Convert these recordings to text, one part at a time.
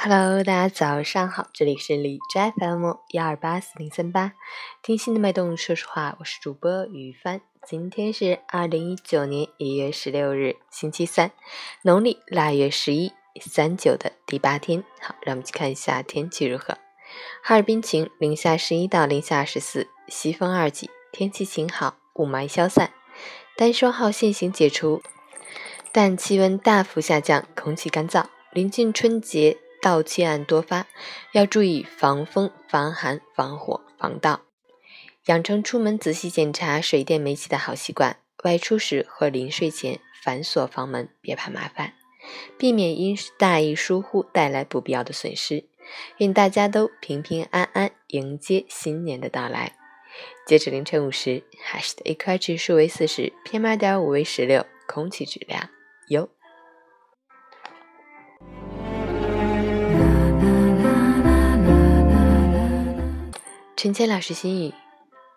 Hello，大家早上好，这里是李斋 FM 幺二八四零三八，听心的脉动，说实话，我是主播雨帆。今天是二零一九年一月十六日，星期三，农历腊月十一，三九的第八天。好，让我们去看一下天气如何。哈尔滨晴，零下十一到零下二十四，西风二级，天气晴好，雾霾消散，单双号限行解除，但气温大幅下降，空气干燥，临近春节。盗窃案多发，要注意防风、防寒、防火、防盗，养成出门仔细检查水电煤气的好习惯。外出时和临睡前反锁房门，别怕麻烦，避免因大意疏忽带来不必要的损失。愿大家都平平安安迎接新年的到来。截止凌晨五时，海市的 AQI 指数为四十，PM 二点五为十六，空气质量优。陈谦老师心语：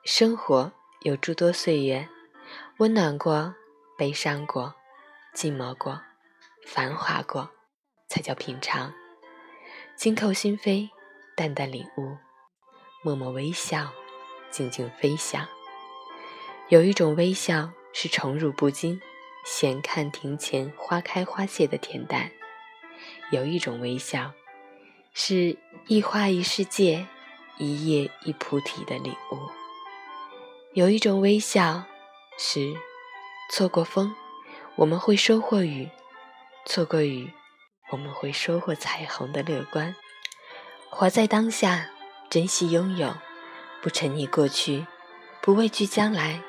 生活有诸多岁月，温暖过，悲伤过，寂寞过，繁华过，才叫平常。紧扣心扉，淡淡领悟，默默微笑，静静飞翔。有一种微笑是宠辱不惊，闲看庭前花开花谢的恬淡；有一种微笑是一花一世界。一叶一菩提的领悟，有一种微笑，是错过风，我们会收获雨；错过雨，我们会收获彩虹的乐观。活在当下，珍惜拥有，不沉溺过去，不畏惧将来，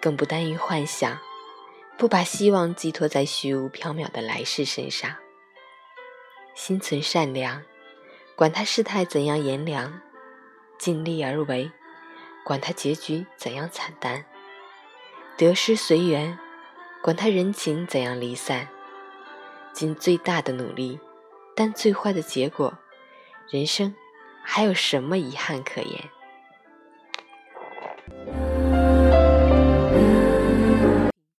更不耽于幻想，不把希望寄托在虚无缥缈的来世身上。心存善良，管他世态怎样炎凉。尽力而为，管他结局怎样惨淡；得失随缘，管他人情怎样离散。尽最大的努力，但最坏的结果，人生还有什么遗憾可言？